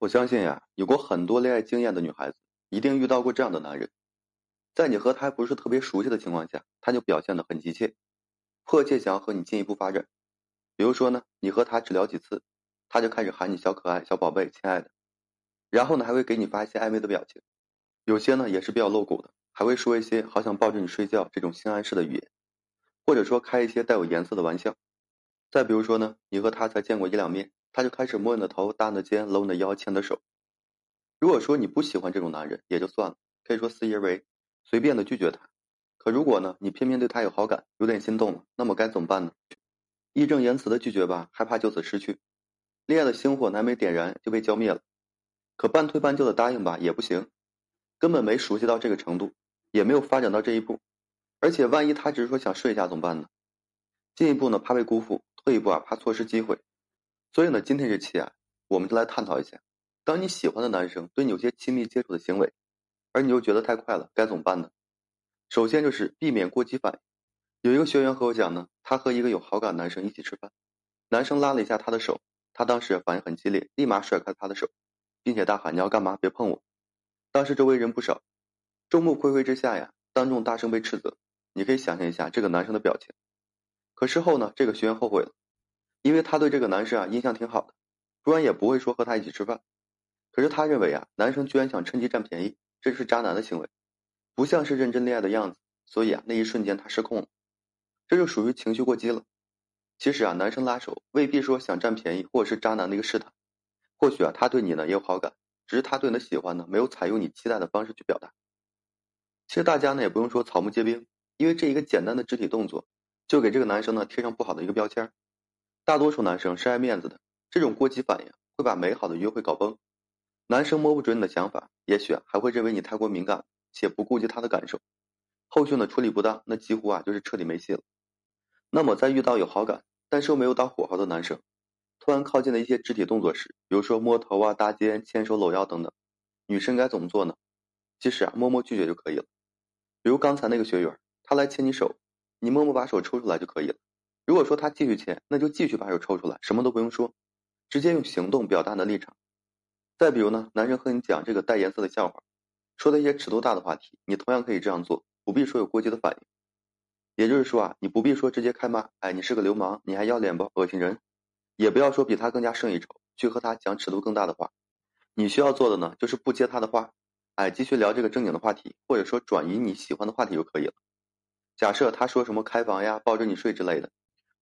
我相信呀，有过很多恋爱经验的女孩子，一定遇到过这样的男人，在你和他不是特别熟悉的情况下，他就表现得很急切，迫切想要和你进一步发展。比如说呢，你和他只聊几次，他就开始喊你小可爱、小宝贝、亲爱的，然后呢，还会给你发一些暧昧的表情，有些呢也是比较露骨的，还会说一些好想抱着你睡觉这种性暗示的语言，或者说开一些带有颜色的玩笑。再比如说呢，你和他才见过一两面，他就开始摸你的头、搭你的肩、搂你的腰、牵你的手。如果说你不喜欢这种男人，也就算了，可以说肆意而为，随便的拒绝他。可如果呢，你偏偏对他有好感，有点心动了，那么该怎么办呢？义正言辞的拒绝吧，害怕就此失去，恋爱的星火还没点燃就被浇灭了。可半推半就的答应吧，也不行，根本没熟悉到这个程度，也没有发展到这一步。而且万一他只是说想睡一下怎么办呢？进一步呢，怕被辜负。退一步啊，怕错失机会，所以呢，今天这期啊，我们就来探讨一下，当你喜欢的男生对你有些亲密接触的行为，而你又觉得太快了，该怎么办呢？首先就是避免过激反应。有一个学员和我讲呢，他和一个有好感男生一起吃饭，男生拉了一下他的手，他当时反应很激烈，立马甩开他的手，并且大喊：“你要干嘛？别碰我！”当时周围人不少，众目睽睽之下呀，当众大声被斥责。你可以想象一下这个男生的表情。可事后呢，这个学员后悔了。因为他对这个男生啊印象挺好的，不然也不会说和他一起吃饭。可是他认为啊，男生居然想趁机占便宜，这是渣男的行为，不像是认真恋爱的样子。所以啊，那一瞬间他失控了，这就属于情绪过激了。其实啊，男生拉手未必说想占便宜或者是渣男的一个试探，或许啊，他对你呢也有好感，只是他对你的喜欢呢没有采用你期待的方式去表达。其实大家呢也不用说草木皆兵，因为这一个简单的肢体动作，就给这个男生呢贴上不好的一个标签。大多数男生是爱面子的，这种过激反应会把美好的约会搞崩。男生摸不准你的想法，也许还会认为你太过敏感且不顾及他的感受。后续呢处理不当，那几乎啊就是彻底没戏了。那么在遇到有好感但是又没有到火候的男生，突然靠近的一些肢体动作时，比如说摸头啊、搭肩、牵手、搂腰等等，女生该怎么做呢？其实啊默默拒绝就可以了。比如刚才那个学员，他来牵你手，你默默把手抽出来就可以了。如果说他继续签，那就继续把手抽出来，什么都不用说，直接用行动表达你的立场。再比如呢，男生和你讲这个带颜色的笑话，说的一些尺度大的话题，你同样可以这样做，不必说有过激的反应。也就是说啊，你不必说直接开骂，哎，你是个流氓，你还要脸不？恶心人。也不要说比他更加胜一筹，去和他讲尺度更大的话。你需要做的呢，就是不接他的话，哎，继续聊这个正经的话题，或者说转移你喜欢的话题就可以了。假设他说什么开房呀、抱着你睡之类的。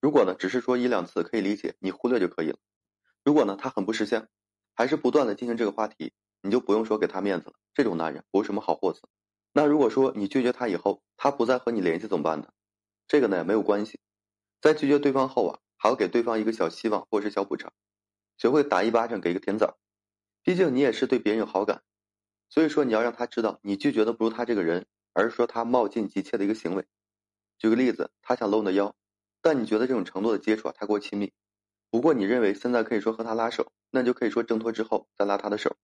如果呢，只是说一两次可以理解，你忽略就可以了。如果呢，他很不识相，还是不断的进行这个话题，你就不用说给他面子了。这种男人不是什么好货色。那如果说你拒绝他以后，他不再和你联系怎么办呢？这个呢也没有关系，在拒绝对方后啊，还要给对方一个小希望或是小补偿，学会打一巴掌给一个甜枣。毕竟你也是对别人有好感，所以说你要让他知道，你拒绝的不是他这个人，而是说他冒进急切的一个行为。举个例子，他想搂你的腰。但你觉得这种程度的接触啊太过亲密，不过你认为现在可以说和他拉手，那就可以说挣脱之后再拉他的手。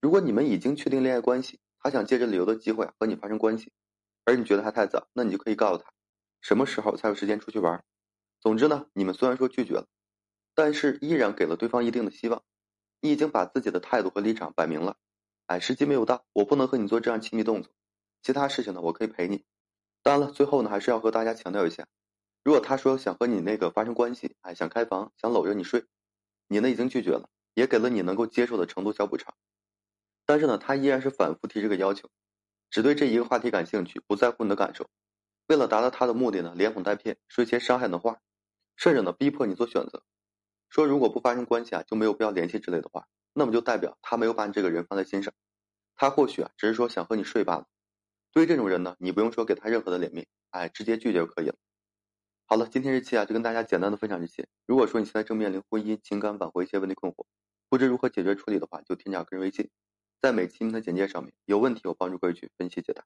如果你们已经确定恋爱关系，他想借着旅游的机会和你发生关系，而你觉得他太早，那你就可以告诉他，什么时候才有时间出去玩。总之呢，你们虽然说拒绝了，但是依然给了对方一定的希望。你已经把自己的态度和立场摆明了，哎，时机没有到，我不能和你做这样亲密动作，其他事情呢我可以陪你。当然了，最后呢还是要和大家强调一下。如果他说想和你那个发生关系，哎，想开房，想搂着你睡，你呢已经拒绝了，也给了你能够接受的程度小补偿，但是呢，他依然是反复提这个要求，只对这一个话题感兴趣，不在乎你的感受，为了达到他的目的呢，连哄带骗，说一些伤害的话，甚至呢逼迫你做选择，说如果不发生关系啊就没有必要联系之类的话，那么就代表他没有把你这个人放在心上，他或许啊只是说想和你睡罢了。对于这种人呢，你不用说给他任何的脸面，哎，直接拒绝就可以了。好了，今天这期啊，就跟大家简单的分享这些。如果说你现在正面临婚姻、情感挽回一些问题困惑，不知如何解决处理的话，就添加个人微信，在每期的简介上面，有问题我帮助各位去分析解答。